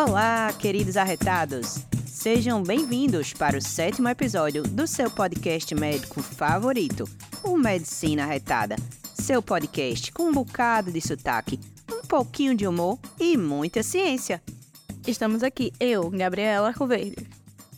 Olá, queridos arretados! Sejam bem-vindos para o sétimo episódio do seu podcast médico favorito, o Medicina Arretada. Seu podcast com um bocado de sotaque, um pouquinho de humor e muita ciência. Estamos aqui, eu, Gabriela Arcoverde,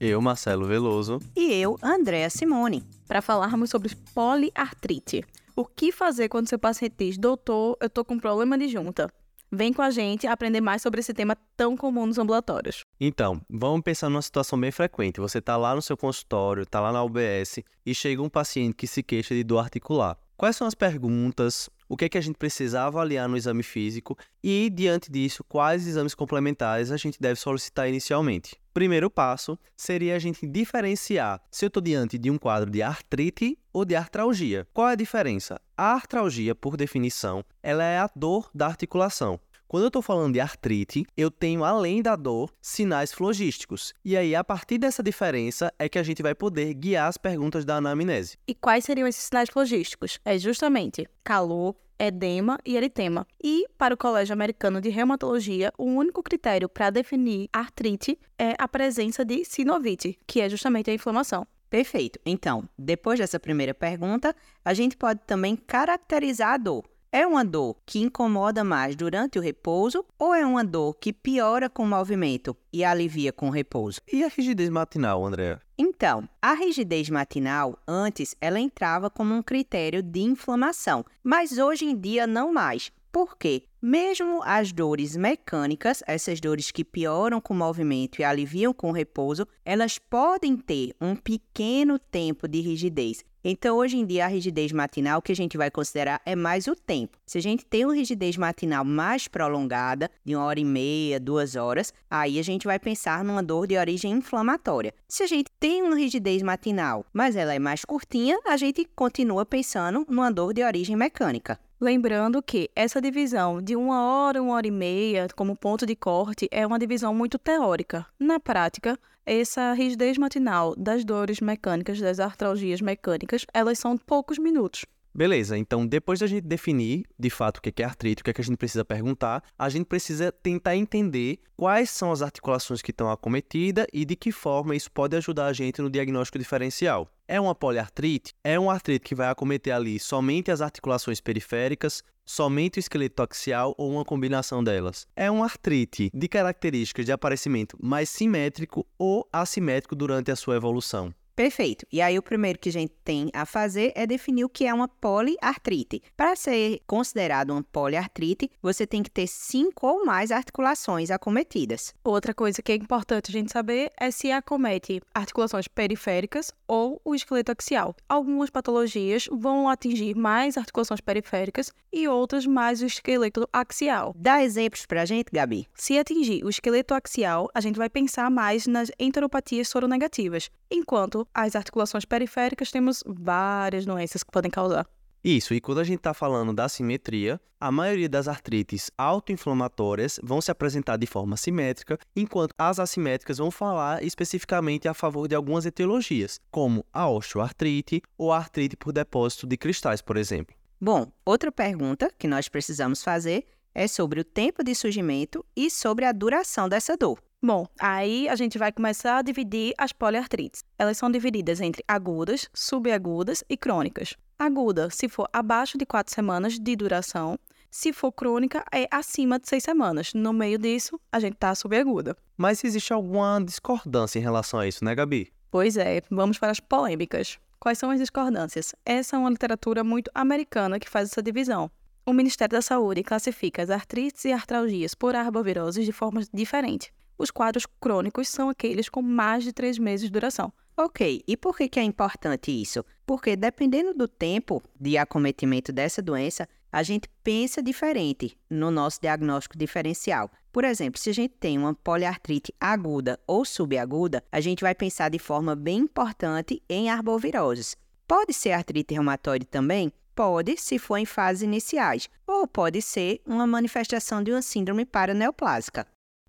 Eu, Marcelo Veloso. E eu, Andréa Simone. para falarmos sobre poliartrite. O que fazer quando seu paciente diz, doutor, eu tô com problema de junta? Vem com a gente aprender mais sobre esse tema tão comum nos ambulatórios. Então, vamos pensar numa situação bem frequente. Você está lá no seu consultório, está lá na UBS e chega um paciente que se queixa de dor articular. Quais são as perguntas? O que é que a gente precisa avaliar no exame físico? E, diante disso, quais exames complementares a gente deve solicitar inicialmente? Primeiro passo seria a gente diferenciar se eu estou diante de um quadro de artrite ou de artralgia. Qual é a diferença? A artralgia, por definição, ela é a dor da articulação. Quando eu estou falando de artrite, eu tenho, além da dor, sinais flogísticos. E aí, a partir dessa diferença, é que a gente vai poder guiar as perguntas da anamnese. E quais seriam esses sinais flogísticos? É justamente calor, edema e eritema. E, para o Colégio Americano de Reumatologia, o único critério para definir artrite é a presença de sinovite, que é justamente a inflamação. Perfeito. Então, depois dessa primeira pergunta, a gente pode também caracterizar a dor. É uma dor que incomoda mais durante o repouso ou é uma dor que piora com o movimento e alivia com o repouso? E a rigidez matinal, André? Então, a rigidez matinal, antes, ela entrava como um critério de inflamação, mas hoje em dia não mais. Por quê? Mesmo as dores mecânicas, essas dores que pioram com o movimento e aliviam com o repouso, elas podem ter um pequeno tempo de rigidez. Então, hoje em dia, a rigidez matinal, que a gente vai considerar é mais o tempo. Se a gente tem uma rigidez matinal mais prolongada, de uma hora e meia, duas horas, aí a gente vai pensar numa dor de origem inflamatória. Se a gente tem uma rigidez matinal, mas ela é mais curtinha, a gente continua pensando numa dor de origem mecânica. Lembrando que essa divisão de uma hora, uma hora e meia, como ponto de corte, é uma divisão muito teórica. Na prática, essa rigidez matinal das dores mecânicas, das artralgias mecânicas, elas são poucos minutos. Beleza, então depois da gente definir de fato o que é artrite, o que, é que a gente precisa perguntar, a gente precisa tentar entender quais são as articulações que estão acometidas e de que forma isso pode ajudar a gente no diagnóstico diferencial. É uma poliartrite? É uma artrite que vai acometer ali somente as articulações periféricas, somente o esqueleto axial ou uma combinação delas? É uma artrite de características de aparecimento mais simétrico ou assimétrico durante a sua evolução? Perfeito. E aí, o primeiro que a gente tem a fazer é definir o que é uma poliartrite. Para ser considerado uma poliartrite, você tem que ter cinco ou mais articulações acometidas. Outra coisa que é importante a gente saber é se acomete articulações periféricas ou o esqueleto axial. Algumas patologias vão atingir mais articulações periféricas e outras mais o esqueleto axial. Dá exemplos para a gente, Gabi? Se atingir o esqueleto axial, a gente vai pensar mais nas enteropatias soronegativas, enquanto as articulações periféricas temos várias doenças que podem causar. Isso, e quando a gente está falando da simetria, a maioria das artrites autoinflamatórias vão se apresentar de forma simétrica, enquanto as assimétricas vão falar especificamente a favor de algumas etiologias, como a osteoartrite ou a artrite por depósito de cristais, por exemplo. Bom, outra pergunta que nós precisamos fazer é sobre o tempo de surgimento e sobre a duração dessa dor. Bom, aí a gente vai começar a dividir as poliartrites. Elas são divididas entre agudas, subagudas e crônicas. Aguda, se for abaixo de 4 semanas de duração. Se for crônica, é acima de 6 semanas. No meio disso, a gente tá subaguda. Mas existe alguma discordância em relação a isso, né, Gabi? Pois é, vamos para as polêmicas. Quais são as discordâncias? Essa é uma literatura muito americana que faz essa divisão. O Ministério da Saúde classifica as artrites e artralgias por arboviroses de forma diferente. Os quadros crônicos são aqueles com mais de três meses de duração. Ok, e por que, que é importante isso? Porque dependendo do tempo de acometimento dessa doença, a gente pensa diferente no nosso diagnóstico diferencial. Por exemplo, se a gente tem uma poliartrite aguda ou subaguda, a gente vai pensar de forma bem importante em arboviroses. Pode ser artrite reumatoide também? Pode, se for em fases iniciais, ou pode ser uma manifestação de uma síndrome paraneoplásica.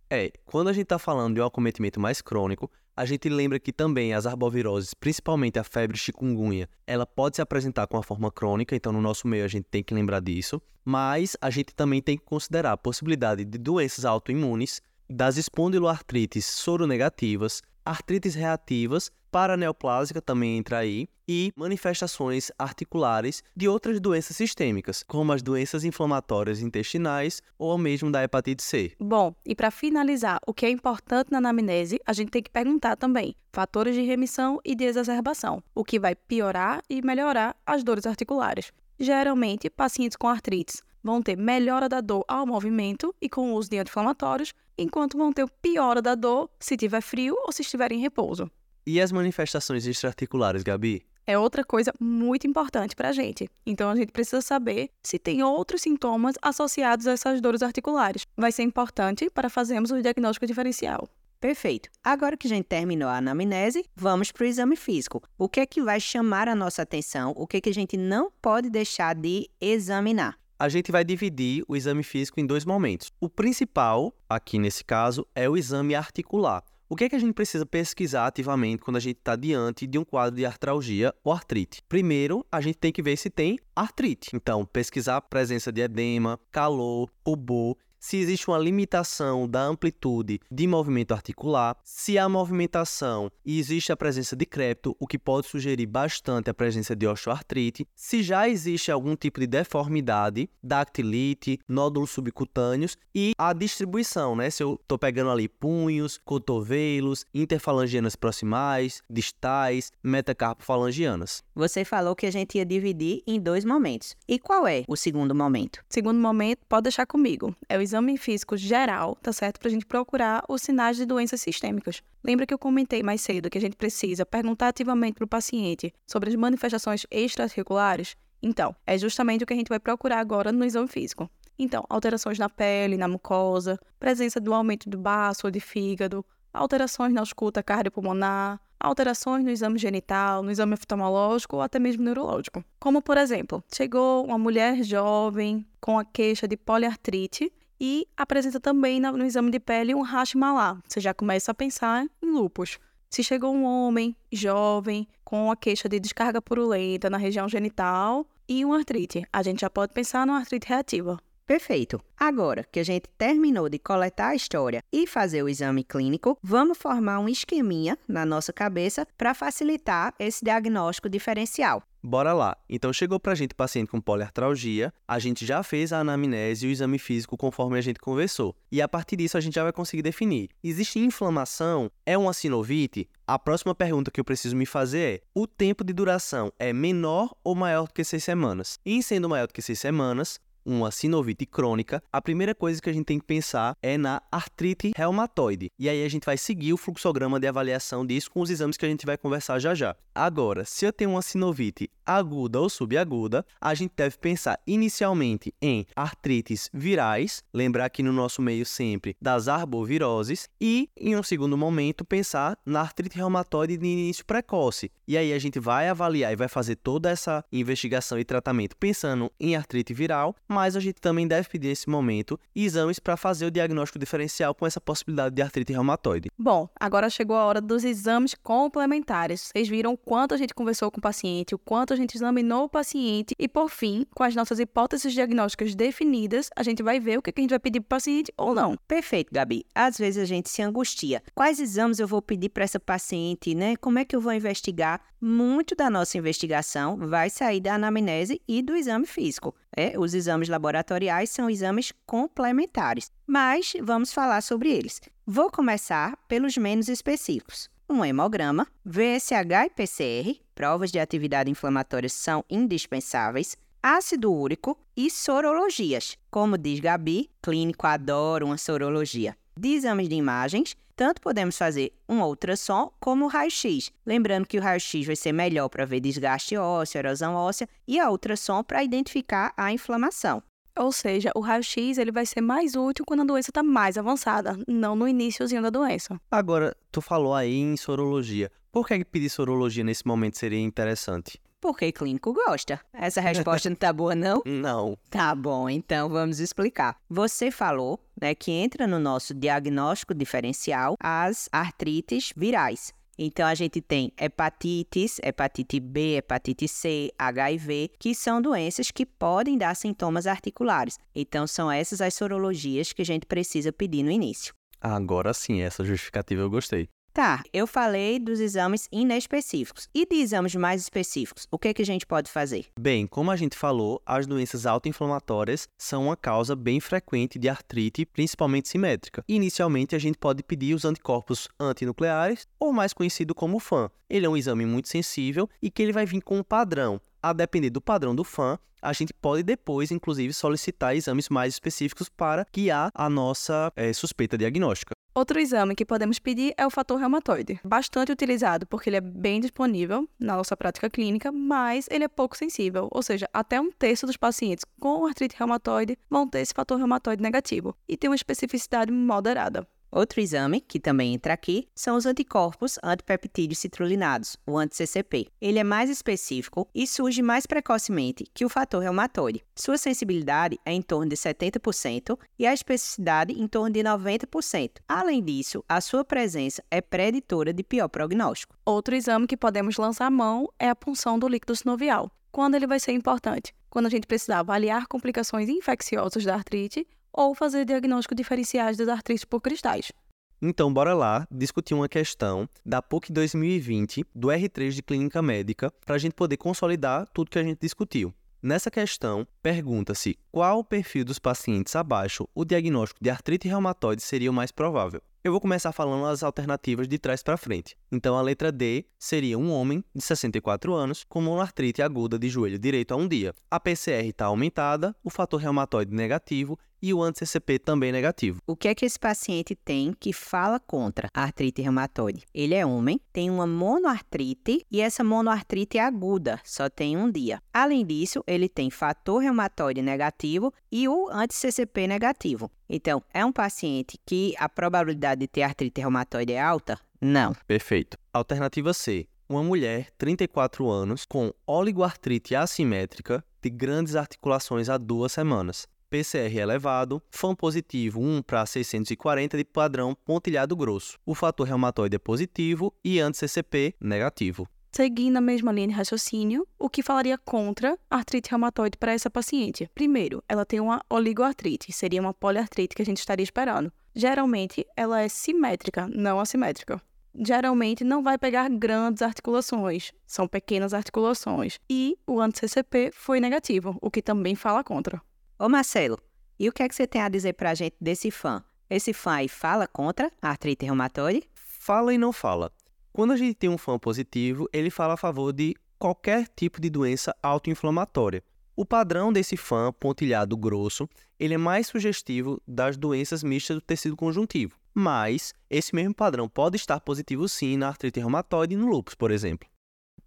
É, quando a gente está falando de um acometimento mais crônico, a gente lembra que também as arboviroses, principalmente a febre chikungunya, ela pode se apresentar com a forma crônica, então no nosso meio a gente tem que lembrar disso, mas a gente também tem que considerar a possibilidade de doenças autoimunes das espondiloartrites soronegativas, artrites reativas, paraneoplásica também entra aí, e manifestações articulares de outras doenças sistêmicas, como as doenças inflamatórias intestinais ou mesmo da hepatite C. Bom, e para finalizar, o que é importante na anamnese, a gente tem que perguntar também fatores de remissão e de exacerbação, o que vai piorar e melhorar as dores articulares. Geralmente, pacientes com artrites vão ter melhora da dor ao movimento e com o uso de anti-inflamatórios, enquanto vão ter piora da dor se tiver frio ou se estiver em repouso. E as manifestações extraarticulares, Gabi? É outra coisa muito importante para a gente. Então a gente precisa saber se tem outros sintomas associados a essas dores articulares. Vai ser importante para fazermos o diagnóstico diferencial. Perfeito. Agora que a gente terminou a anamnese, vamos para o exame físico. O que é que vai chamar a nossa atenção? O que é que a gente não pode deixar de examinar? A gente vai dividir o exame físico em dois momentos. O principal, aqui nesse caso, é o exame articular. O que é que a gente precisa pesquisar ativamente quando a gente está diante de um quadro de artralgia ou artrite? Primeiro, a gente tem que ver se tem artrite. Então, pesquisar a presença de edema, calor, rubor se existe uma limitação da amplitude de movimento articular, se há movimentação e existe a presença de crepto, o que pode sugerir bastante a presença de osteoartrite, se já existe algum tipo de deformidade, dactilite, nódulos subcutâneos e a distribuição, né? Se eu estou pegando ali punhos, cotovelos, interfalangianas proximais, distais, metacarpofalangianas. Você falou que a gente ia dividir em dois momentos. E qual é o segundo momento? Segundo momento, pode deixar comigo. É o exame físico geral, tá certo? Para a gente procurar os sinais de doenças sistêmicas. Lembra que eu comentei mais cedo que a gente precisa perguntar ativamente para o paciente sobre as manifestações extraarticulares? Então, é justamente o que a gente vai procurar agora no exame físico. Então, alterações na pele, na mucosa, presença do aumento do baço ou de fígado, alterações na ausculta cardiopulmonar, alterações no exame genital, no exame oftalmológico ou até mesmo neurológico. Como, por exemplo, chegou uma mulher jovem com a queixa de poliartrite e apresenta também no exame de pele um Hashimoto. Você já começa a pensar em lúpus. Se chegou um homem jovem com a queixa de descarga purulenta na região genital e uma artrite, a gente já pode pensar numa artrite reativa. Perfeito. Agora que a gente terminou de coletar a história e fazer o exame clínico, vamos formar um esqueminha na nossa cabeça para facilitar esse diagnóstico diferencial. Bora lá. Então chegou pra gente paciente com poliartralgia, a gente já fez a anamnese e o exame físico conforme a gente conversou. E a partir disso a gente já vai conseguir definir. Existe inflamação? É uma sinovite? A próxima pergunta que eu preciso me fazer é: o tempo de duração é menor ou maior do que seis semanas? E sendo maior do que seis semanas, uma sinovite crônica, a primeira coisa que a gente tem que pensar é na artrite reumatoide. E aí a gente vai seguir o fluxograma de avaliação disso com os exames que a gente vai conversar já já. Agora, se eu tenho uma sinovite aguda ou subaguda, a gente deve pensar inicialmente em artrites virais, lembrar aqui no nosso meio sempre das arboviroses, e em um segundo momento pensar na artrite reumatoide de início precoce. E aí a gente vai avaliar e vai fazer toda essa investigação e tratamento pensando em artrite viral, mas a gente também deve pedir nesse momento exames para fazer o diagnóstico diferencial com essa possibilidade de artrite reumatoide. Bom, agora chegou a hora dos exames complementares. Vocês viram o quanto a gente conversou com o paciente, o quanto a gente examinou o paciente e, por fim, com as nossas hipóteses diagnósticas definidas, a gente vai ver o que a gente vai pedir para o paciente ou não. Perfeito, Gabi. Às vezes a gente se angustia. Quais exames eu vou pedir para essa paciente, né? Como é que eu vou investigar? Muito da nossa investigação vai sair da anamnese e do exame físico. É, os exames laboratoriais são exames complementares, mas vamos falar sobre eles. Vou começar pelos menos específicos. Um hemograma, VSH e PCR, provas de atividade inflamatória são indispensáveis, ácido úrico e sorologias. Como diz Gabi, clínico adora uma sorologia. De exames de imagens, tanto podemos fazer um ultrassom como o raio-x. Lembrando que o raio-x vai ser melhor para ver desgaste ósseo, erosão óssea, e a ultrassom para identificar a inflamação. Ou seja, o raio-x ele vai ser mais útil quando a doença está mais avançada, não no iníciozinho da doença. Agora, tu falou aí em sorologia. Por que pedir sorologia nesse momento seria interessante? Porque clínico gosta. Essa resposta não tá boa, não? Não. Tá bom, então vamos explicar. Você falou né, que entra no nosso diagnóstico diferencial as artrites virais. Então, a gente tem hepatites, hepatite B, hepatite C, HIV, que são doenças que podem dar sintomas articulares. Então, são essas as sorologias que a gente precisa pedir no início. Agora sim, essa justificativa eu gostei. Tá, eu falei dos exames inespecíficos. E de exames mais específicos, o que, que a gente pode fazer? Bem, como a gente falou, as doenças autoinflamatórias são uma causa bem frequente de artrite, principalmente simétrica. Inicialmente, a gente pode pedir os anticorpos antinucleares, ou mais conhecido como FAN. Ele é um exame muito sensível e que ele vai vir com um padrão. A depender do padrão do FAN, a gente pode depois, inclusive, solicitar exames mais específicos para guiar a nossa é, suspeita diagnóstica. Outro exame que podemos pedir é o fator reumatoide. Bastante utilizado porque ele é bem disponível na nossa prática clínica, mas ele é pouco sensível, ou seja, até um terço dos pacientes com artrite reumatoide vão ter esse fator reumatoide negativo e tem uma especificidade moderada. Outro exame, que também entra aqui, são os anticorpos antipeptídeos citrulinados, o anti-CCP. Ele é mais específico e surge mais precocemente que o fator reumatoide. Sua sensibilidade é em torno de 70% e a especificidade em torno de 90%. Além disso, a sua presença é preditora de pior prognóstico. Outro exame que podemos lançar mão é a punção do líquido sinovial. Quando ele vai ser importante? Quando a gente precisar avaliar complicações infecciosas da artrite ou fazer diagnóstico diferenciais das artrites por cristais. Então, bora lá discutir uma questão da PUC 2020 do R3 de Clínica Médica para a gente poder consolidar tudo que a gente discutiu. Nessa questão, pergunta-se qual o perfil dos pacientes abaixo o diagnóstico de artrite reumatoide seria o mais provável. Eu vou começar falando as alternativas de trás para frente. Então, a letra D seria um homem de 64 anos com monoartrite aguda de joelho direito a um dia. A PCR está aumentada, o fator reumatoide negativo e o anti-CCP também negativo. O que é que esse paciente tem que fala contra a artrite reumatoide? Ele é homem, tem uma monoartrite e essa monoartrite é aguda, só tem um dia. Além disso, ele tem fator reumatoide negativo e o anti-CCP negativo. Então, é um paciente que a probabilidade de ter artrite reumatoide é alta? Não. Perfeito. Alternativa C. Uma mulher, 34 anos, com oligoartrite assimétrica de grandes articulações há duas semanas. PCR elevado, FAM positivo 1 para 640 de padrão pontilhado grosso. O fator reumatoide é positivo e anti-CCP negativo. Seguindo a mesma linha de raciocínio, o que falaria contra artrite reumatoide para essa paciente? Primeiro, ela tem uma oligoartrite, seria uma poliartrite que a gente estaria esperando. Geralmente, ela é simétrica, não assimétrica. Geralmente não vai pegar grandes articulações, são pequenas articulações. E o anti-CCP foi negativo, o que também fala contra. Ô Marcelo, e o que é que você tem a dizer pra gente desse fã? Esse fã aí fala contra a artrite reumatoide? Fala e não fala. Quando a gente tem um fã positivo, ele fala a favor de qualquer tipo de doença autoinflamatória. O padrão desse fã pontilhado grosso, ele é mais sugestivo das doenças mistas do tecido conjuntivo. Mas esse mesmo padrão pode estar positivo sim na artrite reumatoide e no lúpus, por exemplo.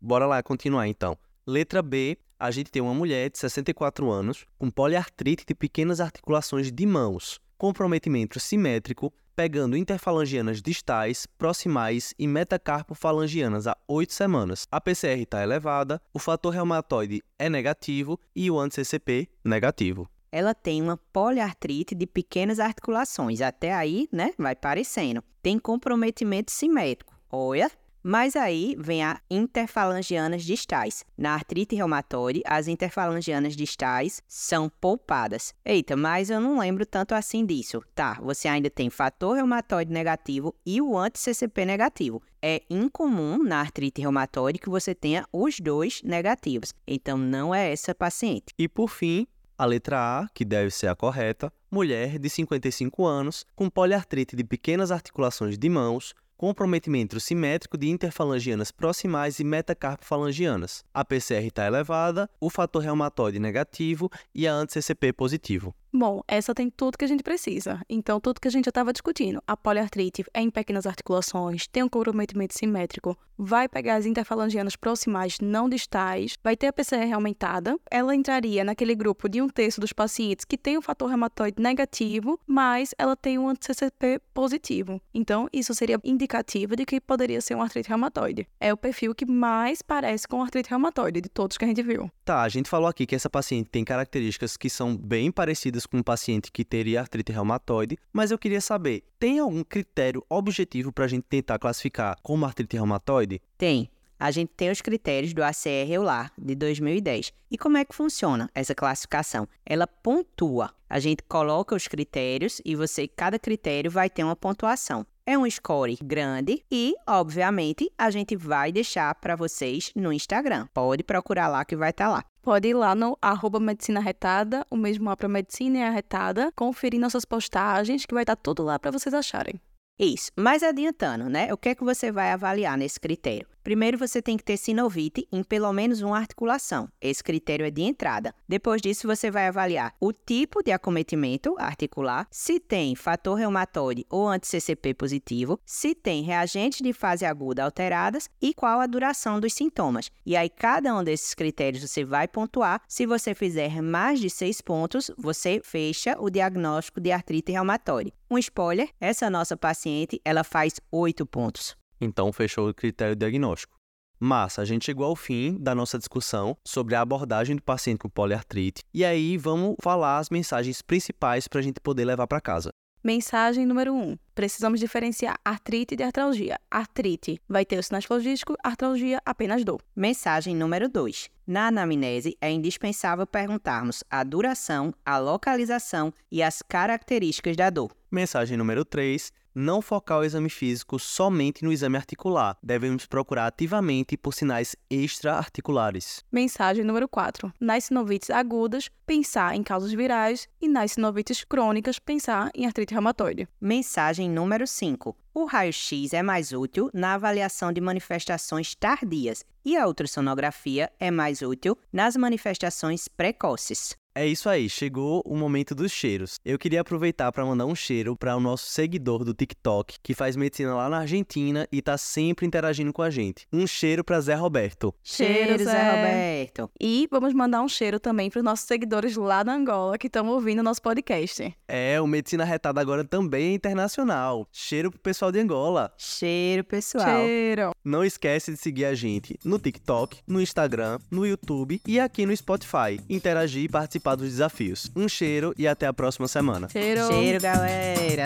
Bora lá continuar então. Letra B, a gente tem uma mulher de 64 anos com poliartrite de pequenas articulações de mãos, comprometimento simétrico, pegando interfalangianas distais, proximais e metacarpofalangianas há 8 semanas. A PCR está elevada, o fator reumatoide é negativo e o anti-CCP negativo. Ela tem uma poliartrite de pequenas articulações. Até aí, né, vai parecendo. Tem comprometimento simétrico. Olha, mas aí vem a interfalangianas distais. Na artrite reumatoide, as interfalangianas distais são poupadas. Eita, mas eu não lembro tanto assim disso. Tá, você ainda tem fator reumatoide negativo e o anti-CCP negativo. É incomum na artrite reumatoide que você tenha os dois negativos. Então não é essa paciente. E por fim, a letra A, que deve ser a correta, mulher de 55 anos com poliartrite de pequenas articulações de mãos, comprometimento simétrico de interfalangianas proximais e metacarpofalangianas. A PCR está elevada, o fator reumatoide negativo e a anti-CCP positivo. Bom, essa tem tudo que a gente precisa. Então, tudo que a gente já estava discutindo. A poliartrite é em pequenas articulações, tem um comprometimento simétrico, vai pegar as interfalangianas proximais não distais, vai ter a PCR aumentada. Ela entraria naquele grupo de um terço dos pacientes que tem o fator reumatoide negativo, mas ela tem um anti-CCP positivo. Então, isso seria indicativo de que poderia ser um artrite reumatoide. É o perfil que mais parece com artrite reumatoide de todos que a gente viu. Tá, a gente falou aqui que essa paciente tem características que são bem parecidas com um paciente que teria artrite reumatoide, mas eu queria saber, tem algum critério objetivo para a gente tentar classificar como artrite reumatoide? Tem. a gente tem os critérios do ACR EULAR de 2010. E como é que funciona essa classificação? Ela pontua. A gente coloca os critérios e você, cada critério vai ter uma pontuação. É um score grande e, obviamente, a gente vai deixar para vocês no Instagram. Pode procurar lá que vai estar tá lá. Pode ir lá no arroba Medicina Retada, o mesmo lá para Medicina e Arretada, conferir nossas postagens, que vai estar tá tudo lá para vocês acharem. Isso. Mas adiantando, né? O que é que você vai avaliar nesse critério? Primeiro, você tem que ter sinovite em pelo menos uma articulação. Esse critério é de entrada. Depois disso, você vai avaliar o tipo de acometimento articular, se tem fator reumatoide ou anti-CCP positivo, se tem reagentes de fase aguda alteradas e qual a duração dos sintomas. E aí, cada um desses critérios você vai pontuar. Se você fizer mais de seis pontos, você fecha o diagnóstico de artrite reumatoide. Um spoiler: essa nossa paciente ela faz oito pontos. Então, fechou o critério diagnóstico. Massa, a gente chegou ao fim da nossa discussão sobre a abordagem do paciente com poliartrite. E aí, vamos falar as mensagens principais para a gente poder levar para casa. Mensagem número 1. Um. Precisamos diferenciar artrite de artralgia. Artrite vai ter o sinais flogístico, artralgia apenas dor. Mensagem número 2. Na anamnese, é indispensável perguntarmos a duração, a localização e as características da dor. Mensagem número 3 não focar o exame físico somente no exame articular. Devemos procurar ativamente por sinais extra-articulares. Mensagem número 4. Nas sinovites agudas, pensar em causas virais e nas sinovites crônicas, pensar em artrite reumatoide. Mensagem número 5. O raio-x é mais útil na avaliação de manifestações tardias e a ultrassonografia é mais útil nas manifestações precoces. É isso aí, chegou o momento dos cheiros. Eu queria aproveitar para mandar um cheiro para o nosso seguidor do TikTok, que faz medicina lá na Argentina e tá sempre interagindo com a gente. Um cheiro para Zé Roberto. Cheiro, Zé, Zé Roberto. E vamos mandar um cheiro também para os nossos seguidores lá na Angola que estão ouvindo o nosso podcast. É, o Medicina Retada agora também é internacional. Cheiro pro pessoal de Angola. Cheiro, pessoal. Cheiro. Não esquece de seguir a gente no TikTok, no Instagram, no YouTube e aqui no Spotify. Interagir e participar participar dos desafios. Um cheiro e até a próxima semana. Cheiro, cheiro galera!